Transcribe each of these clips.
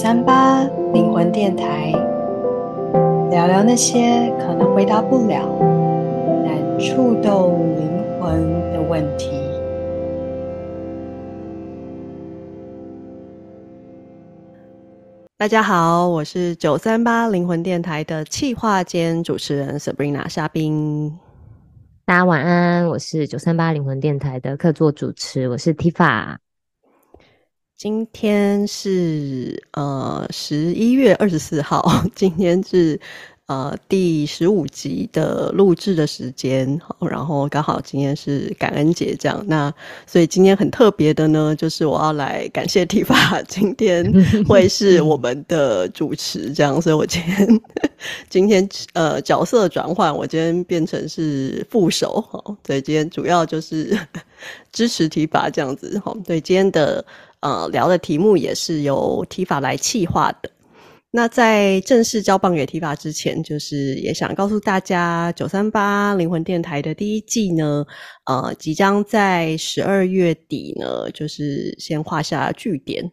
三八灵魂电台，聊聊那些可能回答不了，但触动灵魂的问题。大家好，我是九三八灵魂电台的企划兼主持人 Sabrina 夏冰。大家晚安，我是九三八灵魂电台的客座主持，我是 Tifa。今天是呃十一月二十四号，今天是呃第十五集的录制的时间，然后刚好今天是感恩节，这样，那所以今天很特别的呢，就是我要来感谢 Tifa，今天会是我们的主持，这样，所以我今天 今天呃角色转换，我今天变成是副手，哈，对，今天主要就是支持 Tifa 这样子，哈，对，今天的。呃，聊的题目也是由提法来企划的。那在正式交棒给提法之前，就是也想告诉大家，九三八灵魂电台的第一季呢，呃，即将在十二月底呢，就是先画下句点。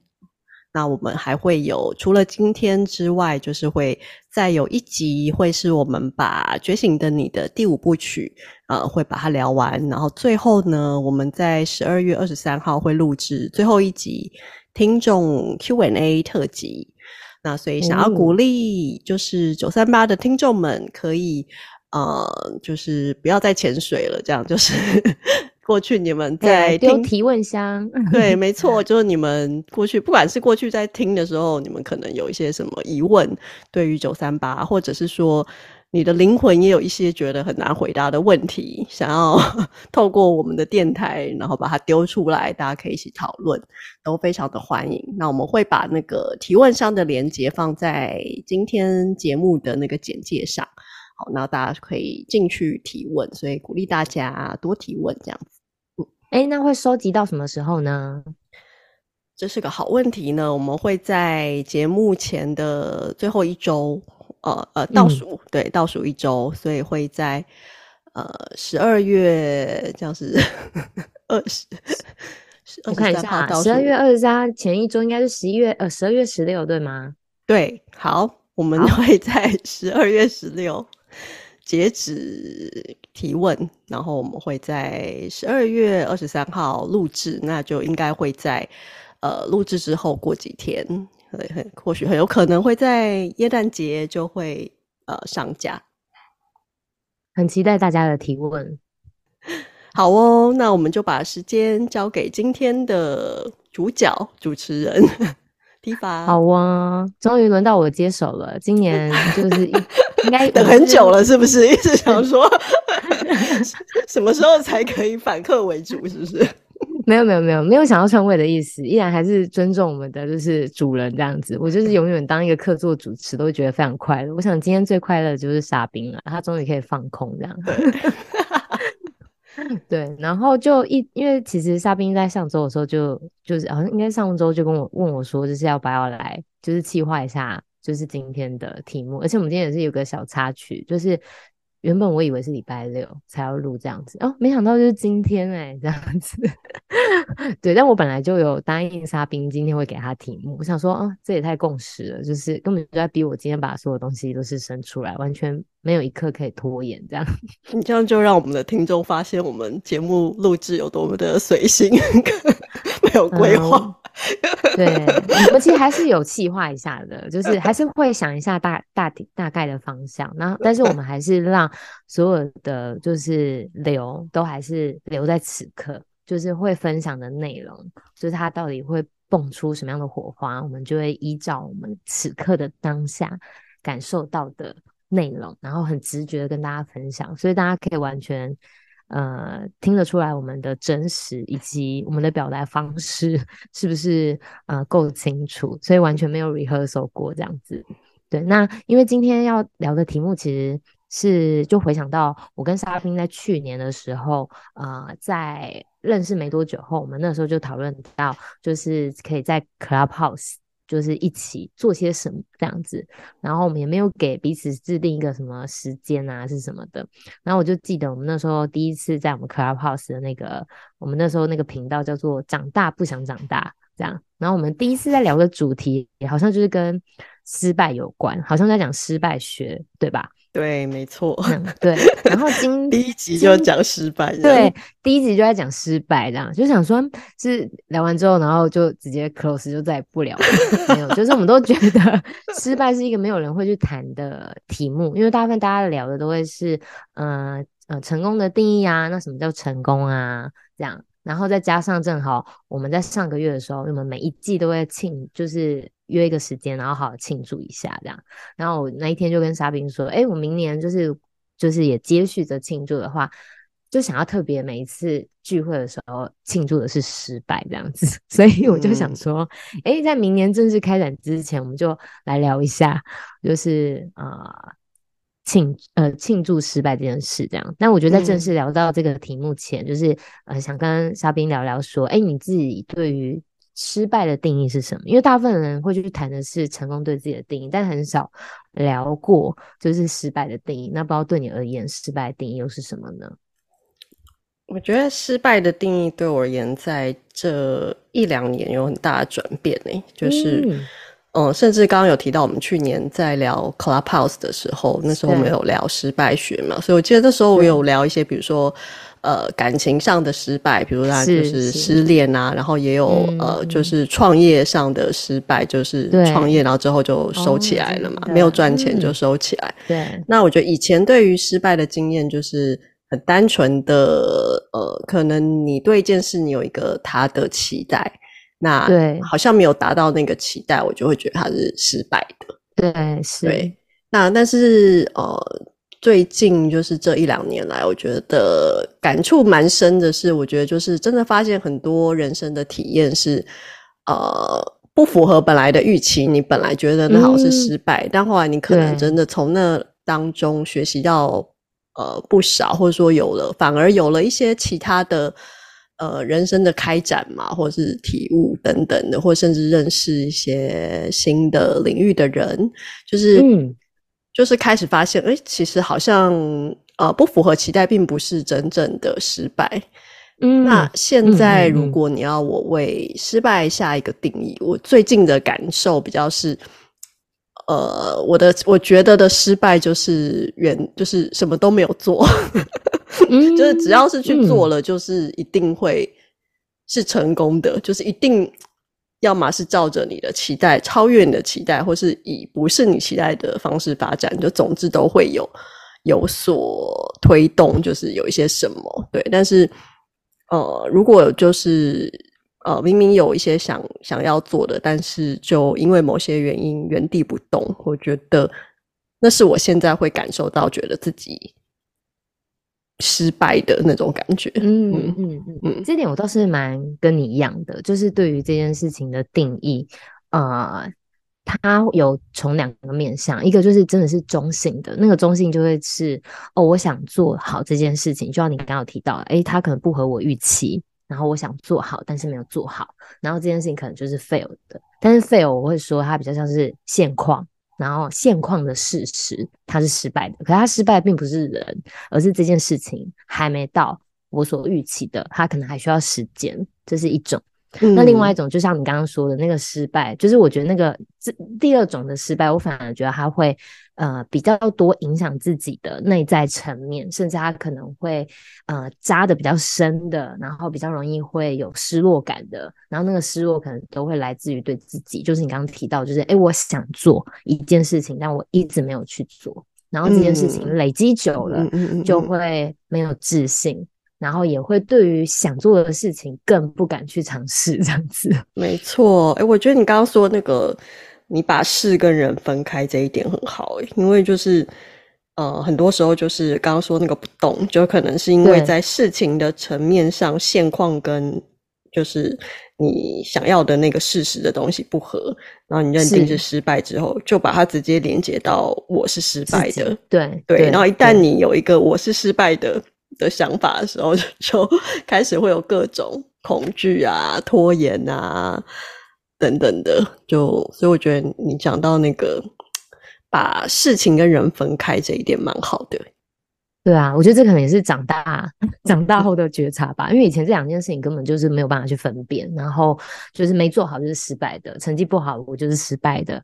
那我们还会有，除了今天之外，就是会再有一集，会是我们把《觉醒的你》的第五部曲，呃，会把它聊完。然后最后呢，我们在十二月二十三号会录制最后一集听众 Q&A 特辑。那所以想要鼓励，就是九三八的听众们可以，呃，就是不要再潜水了，这样就是。过去你们在听提问箱，对，没错，就是你们过去，不管是过去在听的时候，你们可能有一些什么疑问，对于九三八，或者是说你的灵魂也有一些觉得很难回答的问题，想要 透过我们的电台，然后把它丢出来，大家可以一起讨论，都非常的欢迎。那我们会把那个提问箱的连接放在今天节目的那个简介上。好，那大家可以进去提问，所以鼓励大家多提问，这样子。嗯，诶，那会收集到什么时候呢？这是个好问题呢。我们会在节目前的最后一周，呃呃，倒数，嗯、对，倒数一周，所以会在呃十二月，这样是二十，我看一下，十二月二十三前一周应该是十一月，呃，十二月十六，对吗？对，好，我们会在十二月十六。截止提问，然后我们会在十二月二十三号录制，那就应该会在呃录制之后过几天，很很或许很有可能会在耶诞节就会呃上架，很期待大家的提问。好哦，那我们就把时间交给今天的主角主持人。好啊，终于轮到我接手了。今年就是应该等很久了，是不是？一直 想说什么时候才可以反客为主，是不是？没有没有没有没有想要篡位的意思，依然还是尊重我们的就是主人这样子。我就是永远当一个客座主持，都会觉得非常快乐。我想今天最快乐的就是沙冰了，他终于可以放空这样。对，然后就一，因为其实沙冰在上周的时候就就是好像应该上周就跟我问我说，就是要不要来，就是计划一下，就是今天的题目。而且我们今天也是有个小插曲，就是。原本我以为是礼拜六才要录这样子哦，没想到就是今天哎、欸，这样子。对，但我本来就有答应沙冰今天会给他题目，我想说哦，这也太共识了，就是根本就在逼我今天把所有东西都是生出来，完全没有一刻可以拖延这样。你这样就让我们的听众发现我们节目录制有多么的随性，没有规划。嗯 对，我们其实还是有计划一下的，就是还是会想一下大大体大概的方向，那但是我们还是让所有的就是留都还是留在此刻，就是会分享的内容，就是它到底会蹦出什么样的火花，我们就会依照我们此刻的当下感受到的内容，然后很直觉的跟大家分享，所以大家可以完全。呃，听得出来我们的真实以及我们的表达方式 是不是呃够清楚？所以完全没有 rehearsal 过这样子。对，那因为今天要聊的题目其实是就回想到我跟莎宾在去年的时候，呃，在认识没多久后，我们那时候就讨论到，就是可以在 Clubhouse。就是一起做些什么这样子，然后我们也没有给彼此制定一个什么时间啊，是什么的。然后我就记得我们那时候第一次在我们 Clubhouse 的那个，我们那时候那个频道叫做“长大不想长大”，这样。然后我们第一次在聊的主题，也好像就是跟失败有关，好像在讲失败学，对吧？对，没错、嗯。对，然后今第一集就讲失败，对，第一集就在讲失败，这样就想说，是聊完之后，然后就直接 close，就再也不聊了。没有，就是我们都觉得 失败是一个没有人会去谈的题目，因为大部分大家聊的都会是，嗯、呃呃，成功的定义啊，那什么叫成功啊？这样，然后再加上正好我们在上个月的时候，我们每一季都会庆，就是。约一个时间，然后好好庆祝一下，这样。然后我那一天就跟沙冰说：“哎，我明年就是就是也接续着庆祝的话，就想要特别每一次聚会的时候庆祝的是失败这样子。所以我就想说，哎、嗯，在明年正式开展之前，我们就来聊一下，就是啊庆呃庆祝失败这件事这样。但我觉得在正式聊到这个题目前，嗯、就是呃想跟沙冰聊聊说，哎，你自己对于。失败的定义是什么？因为大部分人会去谈的是成功对自己的定义，但很少聊过就是失败的定义。那不知道对你而言，失败的定义又是什么呢？我觉得失败的定义对我而言，在这一两年有很大的转变诶，就是嗯，嗯，甚至刚刚有提到，我们去年在聊 Clubhouse 的时候，那时候我们有聊失败学嘛，所以我记得那时候我有聊一些，比如说。呃，感情上的失败，比如他就是失恋啊，然后也有呃，就是创业上的失败，就是创业然后之后就收起来了嘛，没有赚钱就收起来。对，那我觉得以前对于失败的经验就是很单纯的，呃，可能你对一件事你有一个他的期待，那对，好像没有达到那个期待，我就会觉得他是失败的。对，是。对，那但是呃。最近就是这一两年来，我觉得感触蛮深的是，我觉得就是真的发现很多人生的体验是，呃，不符合本来的预期。你本来觉得那好像是失败，嗯，但后来你可能真的从那当中学习到呃不少，或者说有了，反而有了一些其他的呃人生的开展嘛，或者是体悟等等的，或甚至认识一些新的领域的人，就是。嗯就是开始发现，诶，其实好像呃不符合期待，并不是真正的失败。嗯，那现在如果你要我为失败下一个定义，嗯嗯嗯，我最近的感受比较是，呃，我的我觉得的失败就是原就是什么都没有做，嗯、就是只要是去做了，就是一定会是成功的，嗯、就是一定。要么是照着你的期待，超越你的期待，或是以不是你期待的方式发展，就总之都会有有所推动，就是有一些什么对。但是，呃，如果就是呃明明有一些想想要做的，但是就因为某些原因原地不动，我觉得那是我现在会感受到，觉得自己。失败的那种感觉，嗯嗯嗯嗯，这点我倒是蛮跟你一样的，就是对于这件事情的定义，呃，它有从两个面向，一个就是真的是中性的，那个中性就会是哦，我想做好这件事情，就像你刚刚有提到，诶，它可能不合我预期，然后我想做好，但是没有做好，然后这件事情可能就是 fail 的，但是 fail 我会说它比较像是现况。然后现况的事实，它是失败的。可是它失败并不是人，而是这件事情还没到我所预期的，它可能还需要时间。这是一种。嗯、那另外一种，就像你刚刚说的那个失败，就是我觉得那个这第二种的失败，我反而觉得他会呃比较多影响自己的内在层面，甚至他可能会呃扎的比较深的，然后比较容易会有失落感的，然后那个失落可能都会来自于对自己，就是你刚刚提到，就是诶我想做一件事情，但我一直没有去做，然后这件事情累积久了，就会没有自信。然后也会对于想做的事情更不敢去尝试，这样子。没错，哎，我觉得你刚刚说那个，你把事跟人分开这一点很好，哎，因为就是，呃，很多时候就是刚刚说那个不动，就可能是因为在事情的层面上，现况跟就是你想要的那个事实的东西不合，然后你认定是。失败之后，就把它直接连接到我是失败的，对。对，然后一旦你有一个我是失败的。的想法的时候，就就开始会有各种恐惧啊、拖延啊等等的。就所以我觉得你讲到那个把事情跟人分开这一点蛮好的。对啊，我觉得这可能也是长大 长大后的觉察吧，因为以前这两件事情根本就是没有办法去分辨，然后就是没做好就是失败的，成绩不好我就是失败的，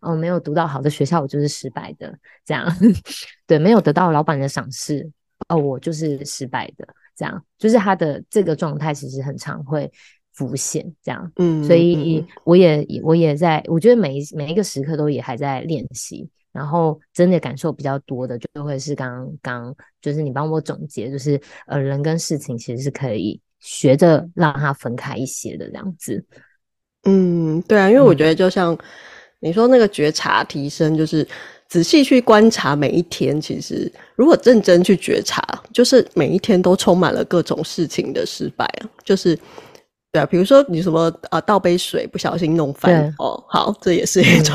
哦，没有读到好的学校我就是失败的，这样，对，没有得到老板的赏识，哦，我就是失败的，这样，就是他的这个状态其实很常会浮现，这样，嗯，所以我也我也在，我觉得每一每一个时刻都也还在练习。然后真的感受比较多的，就会是刚刚刚就是你帮我总结，就是呃人跟事情其实是可以学着让它分开一些的这样子。嗯，对啊，因为我觉得就像你说那个觉察提升，就是仔细去观察每一天，其实如果认真去觉察，就是每一天都充满了各种事情的失败啊，就是。对啊，比如说你什么啊，倒杯水不小心弄翻哦，好，这也是一种，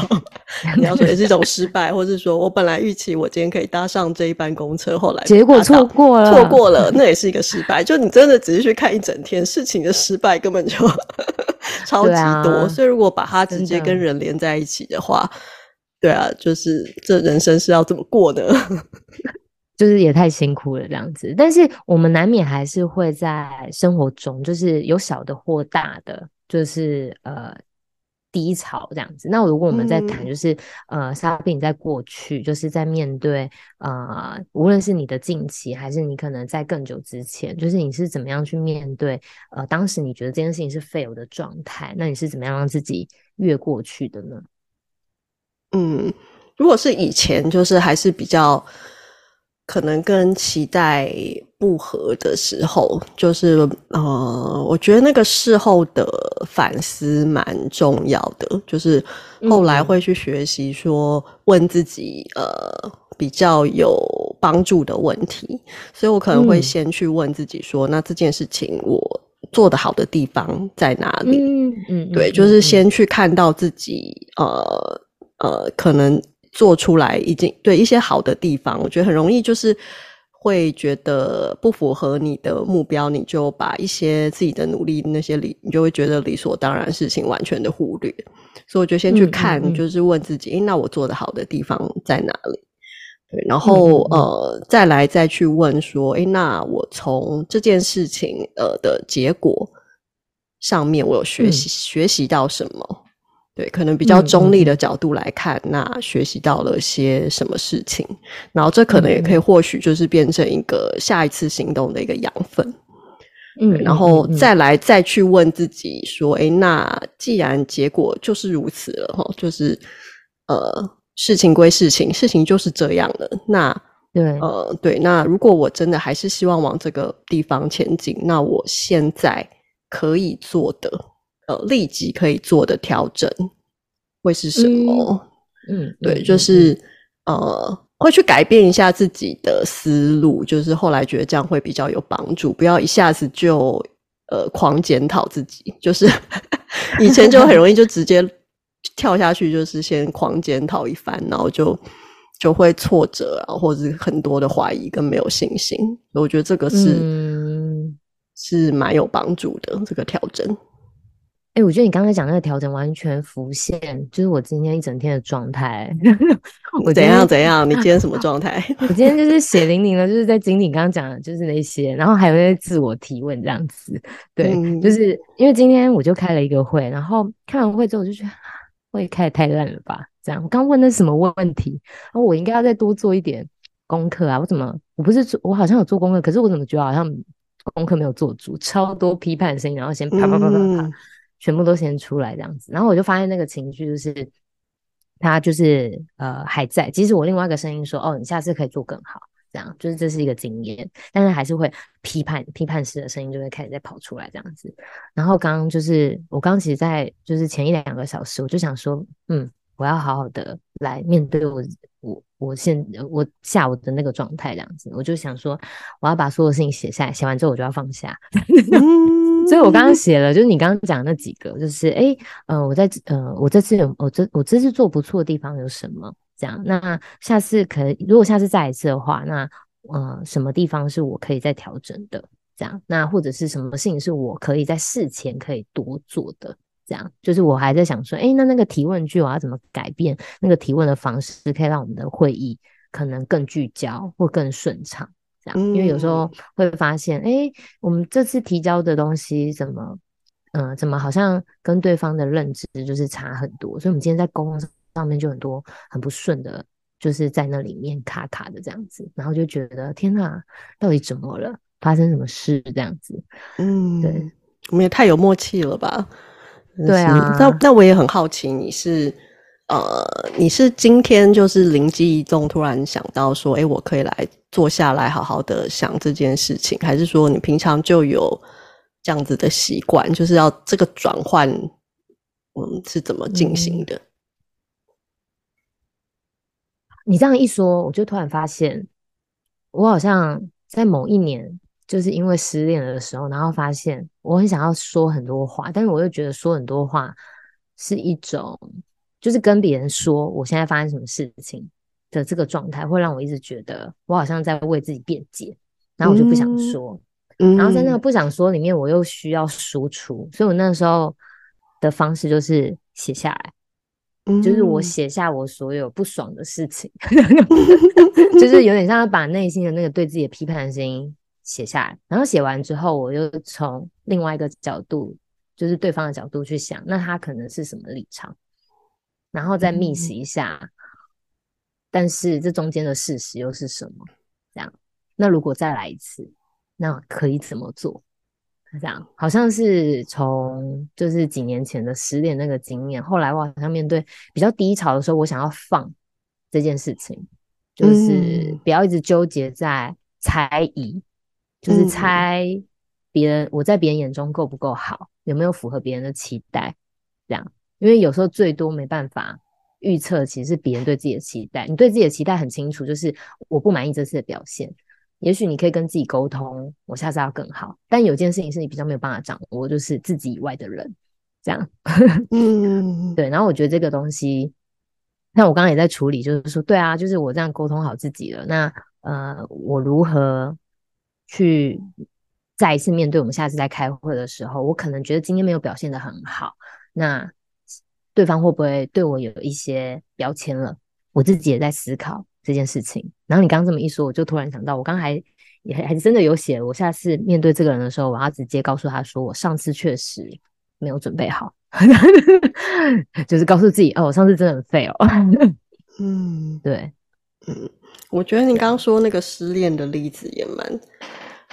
你要说也是一种失败，或是说我本来预期我今天可以搭上这一班公车，后来结果错过了，错过了，那也是一个失败。就你真的只是去看一整天事情的失败，根本就 超级多。啊、所以如果把它直接跟人连在一起的话，对啊，就是这人生是要怎么过的？就是也太辛苦了这样子，但是我们难免还是会在生活中，就是有小的或大的，就是呃低潮这样子。那如果我们在谈，就是、嗯、呃莎宾在过去，就是在面对呃无论是你的近期，还是你可能在更久之前，就是你是怎么样去面对呃当时你觉得这件事情是 fail 的状态，那你是怎么样让自己越过去的呢？嗯，如果是以前，就是还是比较。可能跟期待不合的时候，就是呃，我觉得那个事后的反思蛮重要的，就是后来会去学习说问自己呃比较有帮助的问题，所以我可能会先去问自己说，那这件事情我做得好的地方在哪里？嗯嗯，对，就是先去看到自己呃呃可能。做出来已经对一些好的地方，我觉得很容易就是会觉得不符合你的目标，你就把一些自己的努力那些理，你就会觉得理所当然事情完全的忽略。所以我就先去看，嗯嗯嗯就是问自己，诶，那我做的好的地方在哪里？对，然后呃，再来再去问说，诶，那我从这件事情呃的结果上面，我有学习、嗯、学习到什么？对，可能比较中立的角度来看，那学习到了些什么事情，然后这可能也可以或许就是变成一个下一次行动的一个养分。嗯，然后再来再去问自己说，诶，那既然结果就是如此了哈，就是呃，事情归事情，事情就是这样了。那对，呃，对，那如果我真的还是希望往这个地方前进，那我现在可以做的。呃，立即可以做的调整会是什么？嗯，嗯对，就是呃，会去改变一下自己的思路，就是后来觉得这样会比较有帮助，不要一下子就呃狂检讨自己，就是 以前就很容易就直接跳下去，就是先狂检讨一番，然后就就会挫折啊，或者是很多的怀疑跟没有信心。我觉得这个是、嗯、是蛮有帮助的，这个调整。哎、欸，我觉得你刚才讲那个调整完全浮现，就是我今天一整天的状态。我怎样怎样？你今天什么 状态？我今天就是血淋淋的，就是在经历刚刚讲的，就是那些，然后还有那些自我提问这样子。对，嗯、就是因为今天我就开了一个会，然后开完会之后我就觉得会开得太烂了吧？这样，我刚问的是什么问题？然后我应该要再多做一点功课啊！我怎么我不是做，我好像有做功课，可是我怎么觉得好像功课没有做足，超多批判声音，然后先啪啪啪啪啪。嗯全部都先出来这样子，然后我就发现那个情绪就是，他就是呃还在。即使我另外一个声音说，哦，你下次可以做更好，这样就是这是一个经验，但是还是会批判批判式的声音就会开始在跑出来这样子。然后刚刚就是我刚刚其实在就是前一两个小时，我就想说，嗯，我要好好的来面对我我我现我下午的那个状态这样子，我就想说，我要把所有事情写下来，写完之后我就要放下。所以我刚刚写了，就是你刚刚讲那几个，就是哎、欸，呃，我在呃，我这次有我这我这次做不错的地方有什么？这样，那下次可能如果下次再一次的话，那呃，什么地方是我可以再调整的？这样，那或者是什么事情是我可以在事前可以多做的？这样，就是我还在想说，哎、那那个提问句我要怎么改变？那个提问的方式可以让我们的会议可能更聚焦或更顺畅。这样，因为有时候会发现，哎、欸，我们这次提交的东西怎么，嗯、呃，怎么好像跟对方的认知就是差很多，所以我们今天在沟通上面就很多很不顺的，就是在那里面卡卡的这样子，然后就觉得天哪，到底怎么了？发生什么事这样子？嗯，对，我们也太有默契了吧？对啊，那那我也很好奇，你是呃，你是今天就是灵机一动，突然想到说，哎，我可以来坐下来好好的想这件事情，还是说你平常就有这样子的习惯，就是要这个转换，嗯，是怎么进行的？你这样一说，我就突然发现，我好像在某一年。就是因为失恋的时候，然后发现我很想要说很多话，但是我又觉得说很多话是一种，就是跟别人说我现在发生什么事情的这个状态，会让我一直觉得我好像在为自己辩解，然后我就不想说，嗯，然后在那个。不想说里面，我又需要输出，所以我那时候的方式就是写下来，嗯，就是我写下我所有不爽的事情，就是有点像把内心的那个对自己的批判的声音。写下来，然后写完之后，我又从另外一个角度，就是对方的角度去想，那他可能是什么立场，然后再 miss 一下，嗯、但是这中间的事实又是什么？这样，那如果再来一次，那可以怎么做？这样，好像是从就是几年前的失恋那个经验，后来我好像面对比较低潮的时候，我想要放这件事情，就是不要一直纠结在猜疑。就是猜别人，我在别人眼中够不够好，有没有符合别人的期待，这样。因为有时候最多没办法预测，其实是别人对自己的期待。你对自己的期待很清楚，就是我不满意这次的表现，也许你可以跟自己沟通，我下次要更好。但有件事情是你比较没有办法掌握，就是自己以外的人，这样。嗯，对。然后我觉得这个东西，那我刚刚也在处理，就是说，对啊，就是我这样沟通好自己了。那呃，我如何？去再一次面对我们下次在开会的时候，我可能觉得今天没有表现的很好，那对方会不会对我有一些标签了？我自己也在思考这件事情。然后你刚刚这么一说，我就突然想到，我刚才也还真的有写，我下次面对这个人的时候，我要直接告诉他说，我上次确实没有准备好，就是告诉自己，哦，我上次真的很废哦。嗯，对，嗯。我觉得你刚刚说那个失恋的例子也蛮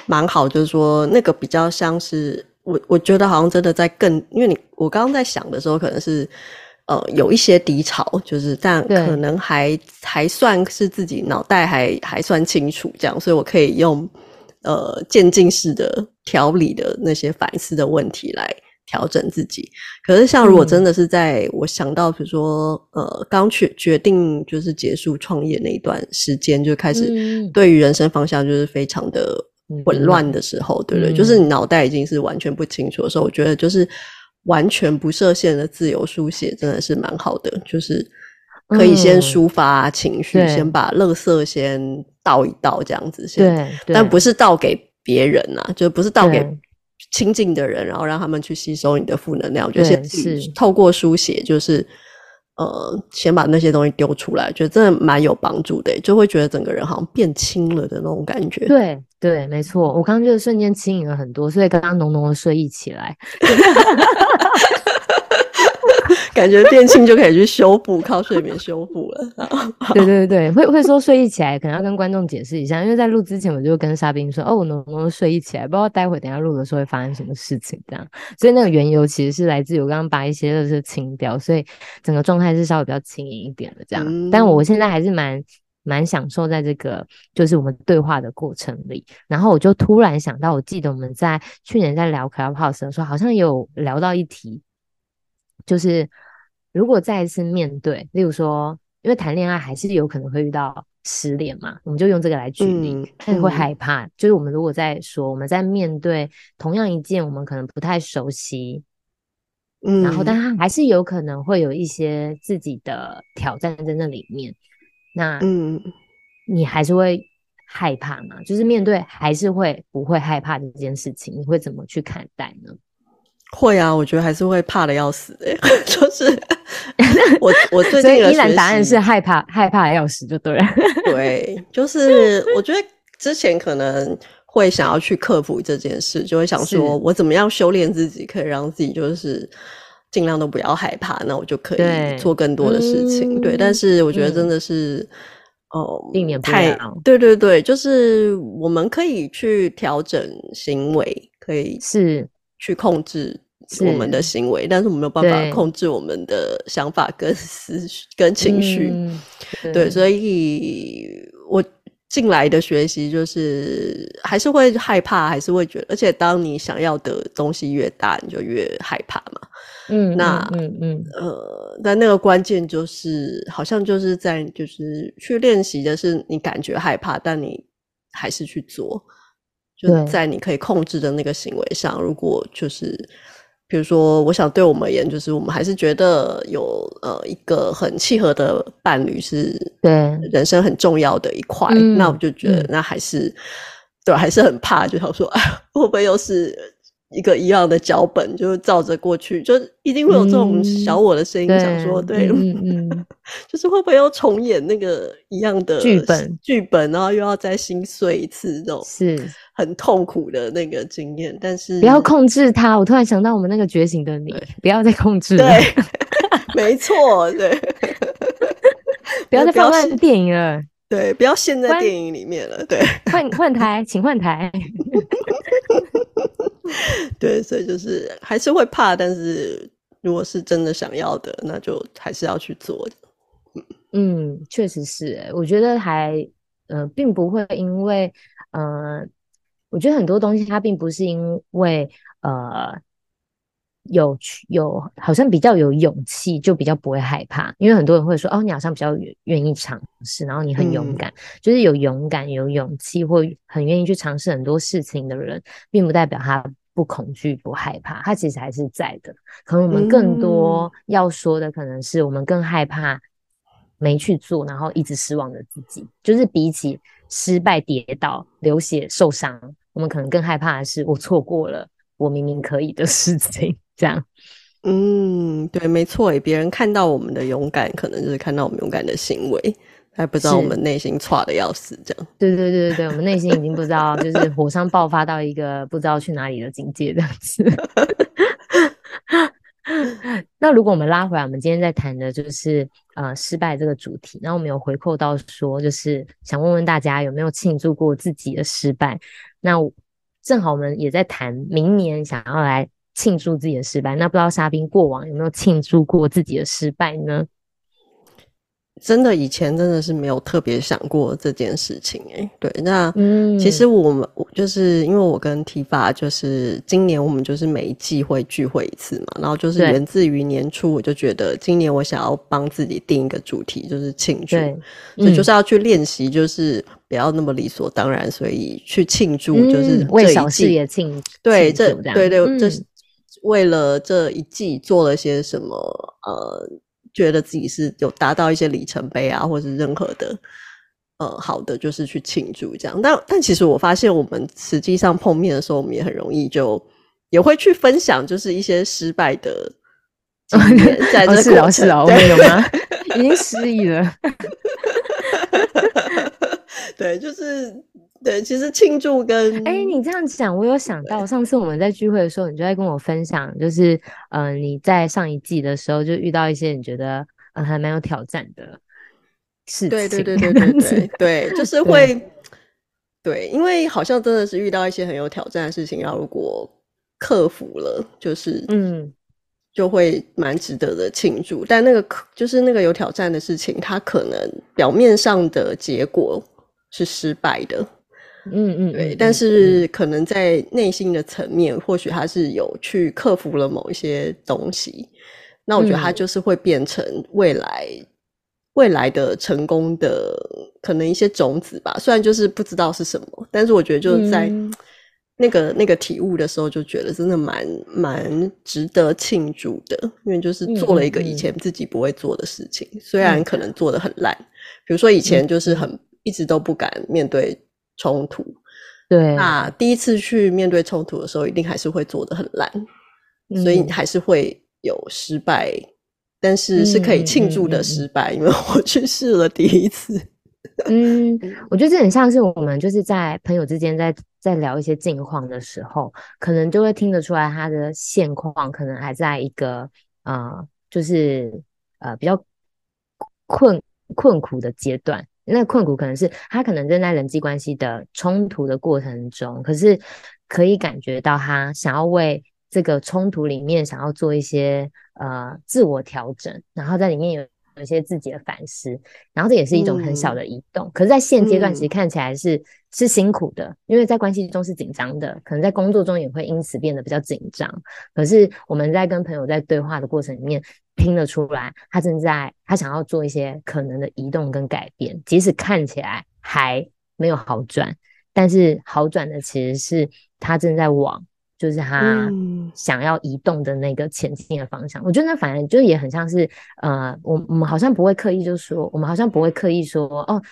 蛮好，就是说那个比较像是我，我觉得好像真的在更，因为你我刚刚在想的时候，可能是呃有一些低潮，就是但可能还还算是自己脑袋还还算清楚这样，所以我可以用呃渐进式的调理的那些反思的问题来。调整自己，可是像如果真的是在我想到，比如说，嗯、呃，刚决决定就是结束创业那一段时间，就开始对于人生方向就是非常的混乱的时候，嗯、对不对？嗯、就是你脑袋已经是完全不清楚的时候，我觉得就是完全不设限的自由书写真的是蛮好的，就是可以先抒发情绪，嗯、先把垃圾先倒一倒，这样子先，对，但不是倒给别人啊，就不是倒给。亲近的人，然后让他们去吸收你的负能量。我觉得先是透过书写，就是呃，先把那些东西丢出来，觉得真的蛮有帮助的，就会觉得整个人好像变轻了的那种感觉。对对，没错，我刚刚就是瞬间轻盈了很多，所以刚刚浓浓的睡意起来。感觉变轻就可以去修复，靠睡眠修复了。对对对，会会说睡意起来，可能要跟观众解释一下，因为在录之前我就跟沙冰说，哦，我能不能睡意起来，不知道待会等下录的时候会发生什么事情，这样。所以那个缘由其实是来自于我刚刚把一些垃圾清掉，所以整个状态是稍微比较轻盈一点的这样。嗯、但我现在还是蛮蛮享受在这个就是我们对话的过程里，然后我就突然想到，我记得我们在去年在聊 Clubhouse 的时候，好像有聊到一题，就是。如果再一次面对，例如说，因为谈恋爱还是有可能会遇到失恋嘛，我们就用这个来举例。但是会害怕，嗯、就是我们如果在说我们在面对同样一件我们可能不太熟悉，嗯，然后但他还是有可能会有一些自己的挑战在那里面，那嗯，你还是会害怕吗？就是面对还是会不会害怕这件事情？你会怎么去看待呢？会啊，我觉得还是会怕的要死的，就是 我我最近依然答案是害怕害怕的要死就对了。对，就是我觉得之前可能会想要去克服这件事，就会想说我怎么样修炼自己，可以让自己就是尽量都不要害怕，那我就可以做更多的事情。对，但是我觉得真的是。嗯哦，避免太对对对，就是我们可以去调整行为，可以是去控制我们的行为，但是我们没有办法控制我们的想法跟思绪跟情绪。嗯、对，对，所以我进来的学习就是还是会害怕，还是会觉得，而且当你想要的东西越大，你就越害怕嘛。嗯，那嗯嗯，嗯呃，但那个关键就是，好像就是在就是去练习的是你感觉害怕，但你还是去做，就在你可以控制的那个行为上。如果就是比如说，我想对我们而言，就是我们还是觉得有呃一个很契合的伴侣是对人生很重要的一块，那我就觉得那还是对，还是很怕，就想说，哎，会不会又是？一个一样的脚本，就照着过去，就一定会有这种小我的声音，想说，对，嗯嗯，就是会不会又重演那个一样的剧本？剧本，然后又要再心碎一次，这种是很痛苦的那个经验。但是不要控制它。我突然想到，我们那个觉醒的你，不要再控制了。对，没错，对，不要再放在电影了。对，不要陷在电影里面了。对，换换台，请换台。对，所以就是还是会怕，但是如果是真的想要的，那就还是要去做的。嗯，确实是，我觉得还呃，并不会因为呃，我觉得很多东西它并不是因为呃有有好像比较有勇气就比较不会害怕，因为很多人会说哦，你好像比较愿意尝试，然后你很勇敢，嗯、就是有勇敢有勇气或很愿意去尝试很多事情的人，并不代表他。不恐惧，不害怕，他其实还是在的。可能我们更多要说的，可能是我们更害怕没去做，然后一直失望的自己。就是比起失败、跌倒、流血、受伤，我们可能更害怕的是我错过了我明明可以的事情。这样，嗯，对，没错。别人看到我们的勇敢，可能就是看到我们勇敢的行为。还不知道我们内心差的要死，这样。对对对对对，我们内心已经不知道，就是火山爆发到一个不知道去哪里的境界这样子。那如果我们拉回来，我们今天在谈的就是呃失败这个主题。那我们有回扣到说，就是想问问大家有没有庆祝过自己的失败？那正好我们也在谈明年想要来庆祝自己的失败。那不知道沙冰过往有没有庆祝过自己的失败呢？真的，以前真的是没有特别想过这件事情诶、欸。对，那嗯，其实我们就是因为我跟 Tifa 就是今年我们就是每一季会聚会一次嘛，然后就是源自于年初我就觉得今年我想要帮自己定一个主题，就是庆祝，所以就是要去练习，就是不要那么理所当然，所以去庆祝，就是这一季、嗯、为小事也庆对这对对，嗯、这是为了这一季做了些什么呃。觉得自己是有达到一些里程碑啊，或是任何的呃好的，就是去庆祝这样。但但其实我发现，我们实际上碰面的时候，我们也很容易就也会去分享，就是一些失败的 经验。在这个过程，是啊是啊，我们有吗？已经失忆了。对，就是。对，其实庆祝跟哎、欸，你这样讲，我有想到上次我们在聚会的时候，你就在跟我分享，就是嗯、呃，你在上一季的时候就遇到一些你觉得嗯还蛮有挑战的事情。对对对对对对对，就是会对，对，因为好像真的是遇到一些很有挑战的事情，然后如果克服了，就是嗯，就会蛮值得的庆祝。但那个就是那个有挑战的事情，它可能表面上的结果是失败的。嗯嗯，对，但是可能在内心的层面，或许他是有去克服了某一些东西，那我觉得他就是会变成未来未来的成功的可能一些种子吧。虽然就是不知道是什么，但是我觉得就是在那个那个体悟的时候，就觉得真的蛮蛮值得庆祝的，因为就是做了一个以前自己不会做的事情，虽然。可能做的很烂，比如说以前就是很一直都不敢面对。冲突，对，那第一次去面对冲突的时候，一定还是会做的很烂，嗯、所以还是会有失败，但是是可以庆祝的失败，因为我去试了第一次。嗯，我觉得这很像是我们就是在朋友之间在在聊一些近况的时候，可能就会听得出来他的现况可能还在一个呃，就是呃比较困困苦的阶段。那困苦可能是他可能正在人际关系的冲突的过程中，可是可以感觉到他想要为这个冲突里面想要做一些呃自我调整，然后在里面有。有一些自己的反思，然后这也是一种很小的移动。嗯、可是，在现阶段，其实看起来是、嗯、是辛苦的，因为在关系中是紧张的，可能在工作中也会因此变得比较紧张。可是，我们在跟朋友在对话的过程里面，听得出来，他正在他想要做一些可能的移动跟改变，即使看起来还没有好转，但是好转的其实是他正在往。就是他想要移动的那个前进的方向，嗯、我觉得那反正就也很像是，呃，我我们好像不会刻意就说，我们好像不会刻意说，哦，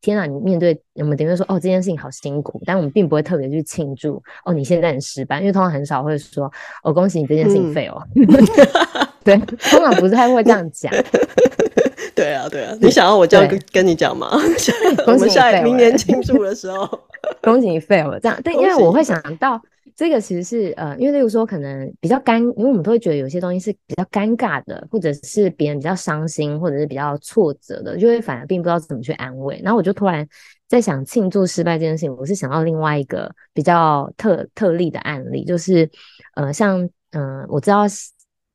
天啊，你面对我们等于说，哦，这件事情好辛苦，但我们并不会特别去庆祝，哦，你现在很失败，因为通常很少会说，哦，恭喜你这件事情废哦，嗯、对，通常不是太会这样讲，对啊，对啊，你想要我这样跟跟你讲吗？我们下明年。庆祝的时候，恭喜你 fail 了，这样，对，因为我会想到。这个其实是呃，因为例如说可能比较尴，因为我们都会觉得有些东西是比较尴尬的，或者是别人比较伤心，或者是比较挫折的，就会反而并不知道怎么去安慰。然后我就突然在想庆祝失败这件事情，我是想到另外一个比较特特例的案例，就是呃，像嗯、呃，我知道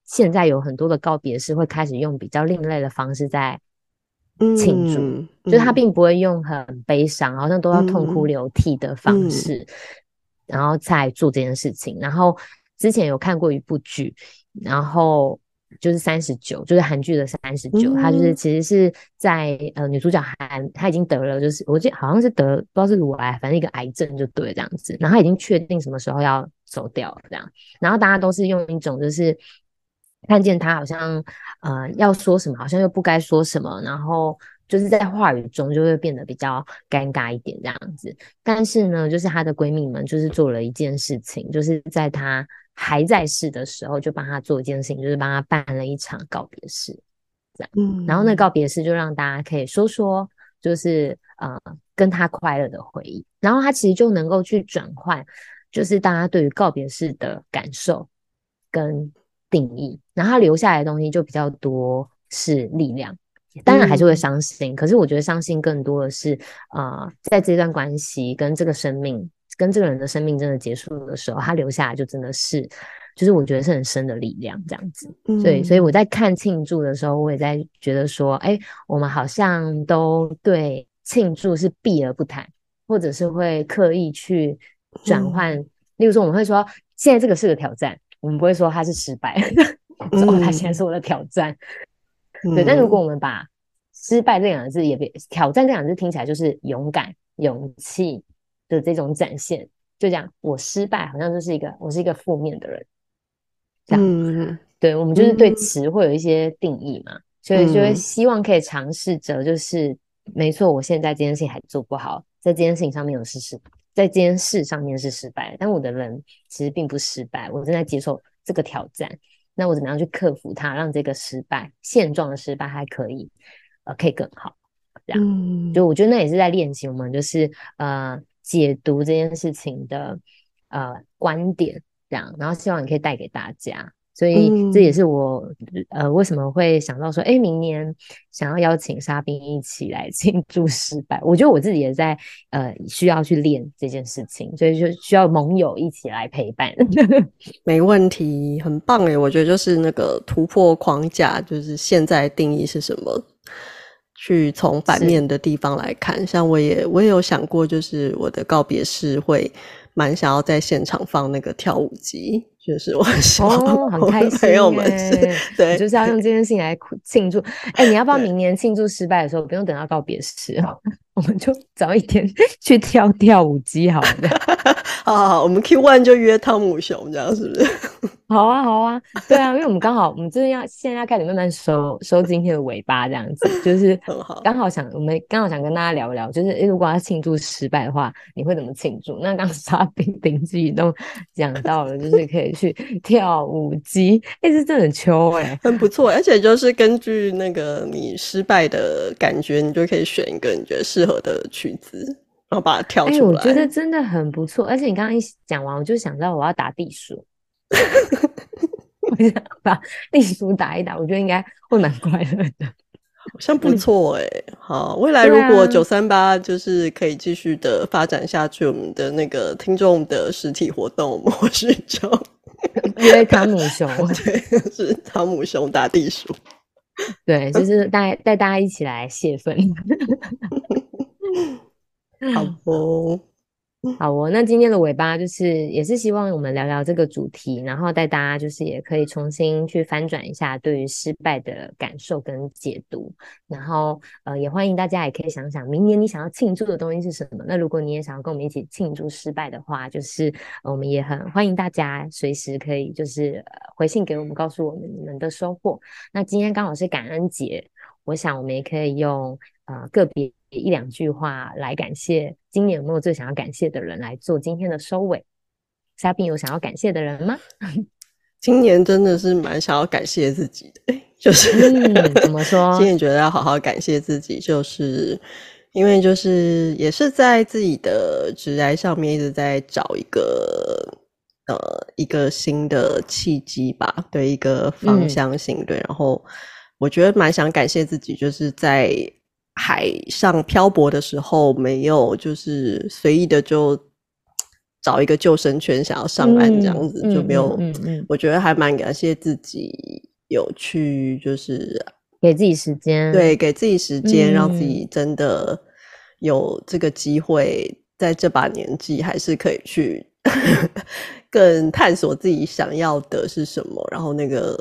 现在有很多的告别式会开始用比较另类的方式在庆祝，就是他并不会用很悲伤，好像都要痛哭流涕的方式。然后再做这件事情。然后之前有看过一部剧，然后就是三十九，就是韩剧的三十九。他就是其实是在呃女主角韩，她已经得了，就是我记得好像是得不知道是乳癌，反正一个癌症就对这样子。然后她已经确定什么时候要走掉了这样。然后大家都是用一种就是看见她好像呃要说什么，好像又不该说什么，然后。就是在话语中就会变得比较尴尬一点这样子，但是呢，就是她的闺蜜们就是做了一件事情，就是在她还在世的时候就帮她做一件事情，就是帮她办了一场告别式，这样。嗯，然后那告别式就让大家可以说说，就是呃跟她快乐的回忆，然后她其实就能够去转换，就是大家对于告别式的感受跟定义，然后她留下来的东西就比较多是力量。当然还是会伤心，嗯、可是我觉得伤心更多的是，呃，在这段关系跟这个生命，跟这个人的生命真的结束的时候，他留下来就真的是，就是我觉得是很深的力量这样子。嗯、所以，所以我在看庆祝的时候，我也在觉得说，哎、欸，我们好像都对庆祝是避而不谈，或者是会刻意去转换。嗯、例如说，我们会说，现在这个是个挑战，我们不会说它是失败，说、嗯、它现在是我的挑战。对，但如果我们把失败这两个字也别挑战这两个字听起来就是勇敢、勇气的这种展现，就这样，我失败好像就是一个我是一个负面的人，这样，嗯、对，我们就是对词会有一些定义嘛，嗯、所以就会希望可以尝试着，就是没错，我现在这件事情还做不好，在这件事情上面有失败，在这件事上面是失败，但我的人其实并不失败，我正在接受这个挑战。那我怎么样去克服它，让这个失败现状的失败还可以，呃，可以更好，这样。嗯，就我觉得那也是在练习我们就是呃解读这件事情的呃观点，这样。然后希望你可以带给大家。所以这也是我、嗯、呃为什么会想到说，哎，明年想要邀请沙冰一起来 庆祝失败。我觉得我自己也在呃需要去练这件事情，所以就需要盟友一起来陪伴。没问题，很棒哎，我觉得就是那个突破框架，就是现在定义是什么，去从反面的地方来看。像我也我也有想过，就是我的告别式会蛮想要在现场放那个跳舞机。就是我说，哦，很开心，朋友们是，对，就是要用这件事情来庆祝。哎、欸，你要不要明年庆祝失败的时候，不用等到告别式，我们就早一天 去跳跳舞机，好了。好好好，我们 Q one 就约汤姆熊，这样是不是？好啊，好啊，对啊，因为我们刚好，我们真的要现在要开始慢慢收收今天的尾巴，这样子，就是 刚好想，我们刚好想跟大家聊聊，就是如果要庆祝失败的话，你会怎么庆祝？那刚刚沙冰冰自己都讲到了，就是可以去跳舞机，哎、欸，这真的很秋哎、欸，很不错，而且就是根据那个你失败的感觉，你就可以选一个你觉得适合的曲子，然后把它跳出来。哎、欸，我觉得 真的很不错，而且你刚刚一讲完，我就想到我要打地鼠。我想把地鼠打一打，我觉得应该会蛮快乐的，好像不错哎、欸。好，未来如果九三八就是可以继续的发展下去，我们的那个听众的实体活动，我们或许就 约汤姆熊，对，是汤姆熊打地鼠，对，就是带带大家一起来泄愤，好哦。好哦，那今天的尾巴就是也是希望我们聊聊这个主题，然后带大家就是也可以重新去翻转一下对于失败的感受跟解读，然后呃也欢迎大家也可以想想明年你想要庆祝的东西是什么。那如果你也想要跟我们一起庆祝失败的话，就是、呃、我们也很欢迎大家随时可以就是、呃、回信给我们，告诉我们你们的收获。那今天刚好是感恩节，我想我们也可以用呃个别。一两句话来感谢今年有没有最想要感谢的人来做今天的收尾？嘉宾有想要感谢的人吗？今年真的是蛮想要感谢自己的，就是、嗯、怎么说？今年觉得要好好感谢自己，就是因为就是也是在自己的职涯上面一直在找一个呃一个新的契机吧，对一个方向性、嗯、对，然后我觉得蛮想感谢自己，就是在。海上漂泊的时候，没有就是随意的就找一个救生圈想要上岸这样子，嗯、就没有。嗯嗯，嗯，我觉得还蛮感谢自己有去，就是给自己时间，对，给自己时间，嗯、让自己真的有这个机会，在这把年纪还是可以去 更探索自己想要的是什么，然后那个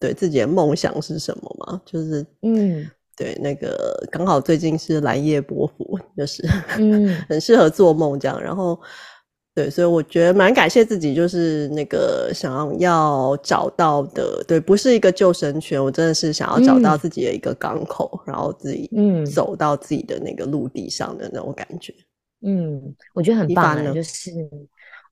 对自己的梦想是什么嘛，就是嗯。对，那个刚好最近是蓝夜波符，就是 嗯，很适合做梦这样。然后，对，所以我觉得蛮感谢自己，就是那个想要找到的，对，不是一个救生圈，我真的是想要找到自己的一个港口，嗯、然后自己嗯走到自己的那个陆地上的那种感觉。嗯，我觉得很棒的，就是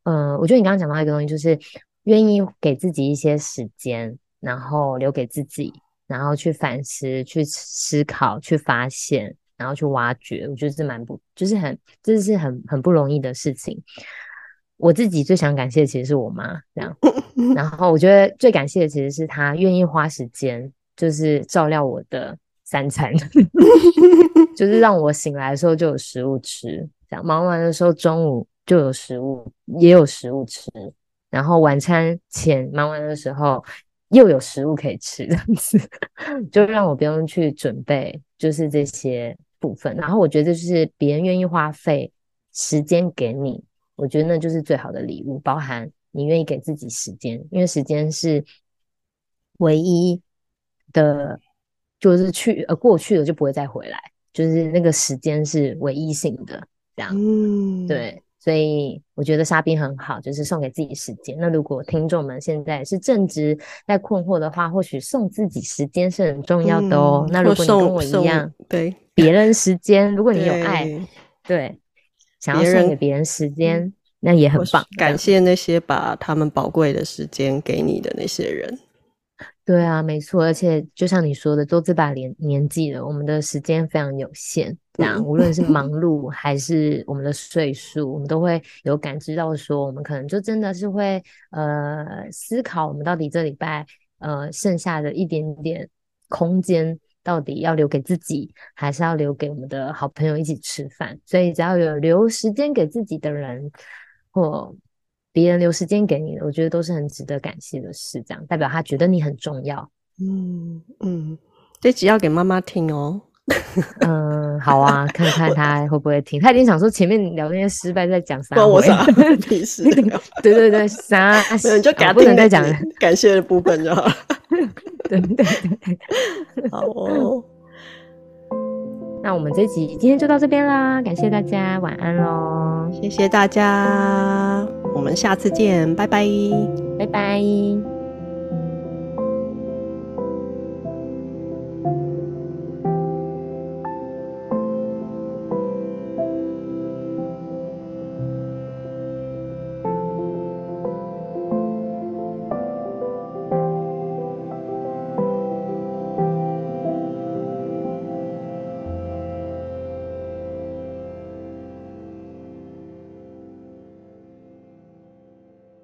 嗯、呃，我觉得你刚刚讲到一个东西，就是愿意给自己一些时间，然后留给自己。然后去反思、去思考、去发现，然后去挖掘，我觉得是蛮不，就是很，这是很很不容易的事情。我自己最想感谢的其实是我妈，这样。然后我觉得最感谢的其实是她愿意花时间，就是照料我的三餐，就是让我醒来的时候就有食物吃，这样忙完的时候中午就有食物，也有食物吃，然后晚餐前忙完的时候。又有食物可以吃，这样子 就让我不用去准备，就是这些部分。然后我觉得，就是别人愿意花费时间给你，我觉得那就是最好的礼物。包含你愿意给自己时间，因为时间是唯一的，就是去呃过去了就不会再回来，就是那个时间是唯一性的，这样。嗯，对。所以我觉得沙冰很好，就是送给自己时间。那如果听众们现在是正值在困惑的话，或许送自己时间是很重要的哦。嗯、那如果你跟我一样，对别人时间，如果你有爱，对，对想要送给别人时间，那也很棒。感谢那些把他们宝贵的时间给你的那些人。对啊，没错，而且就像你说的，都这把年年纪了，我们的时间非常有限。这样，无论是忙碌还是我们的岁数，我们都会有感知到说，我们可能就真的是会呃思考，我们到底这礼拜呃剩下的一点点空间，到底要留给自己，还是要留给我们的好朋友一起吃饭？所以，只要有留时间给自己的人，或别人留时间给你的，我觉得都是很值得感谢的事。这样代表他觉得你很重要。嗯嗯，这集要给妈妈听哦。嗯，好啊，看看他会不会听。他一定想说前面聊那些失败在讲啥？关我啥屁事？对对对，啥？你就给他不能再讲感谢的部分就好了。对对对，好哦。那我们这集今天就到这边啦，感谢大家，晚安喽！谢谢大家，我们下次见，拜拜，拜拜。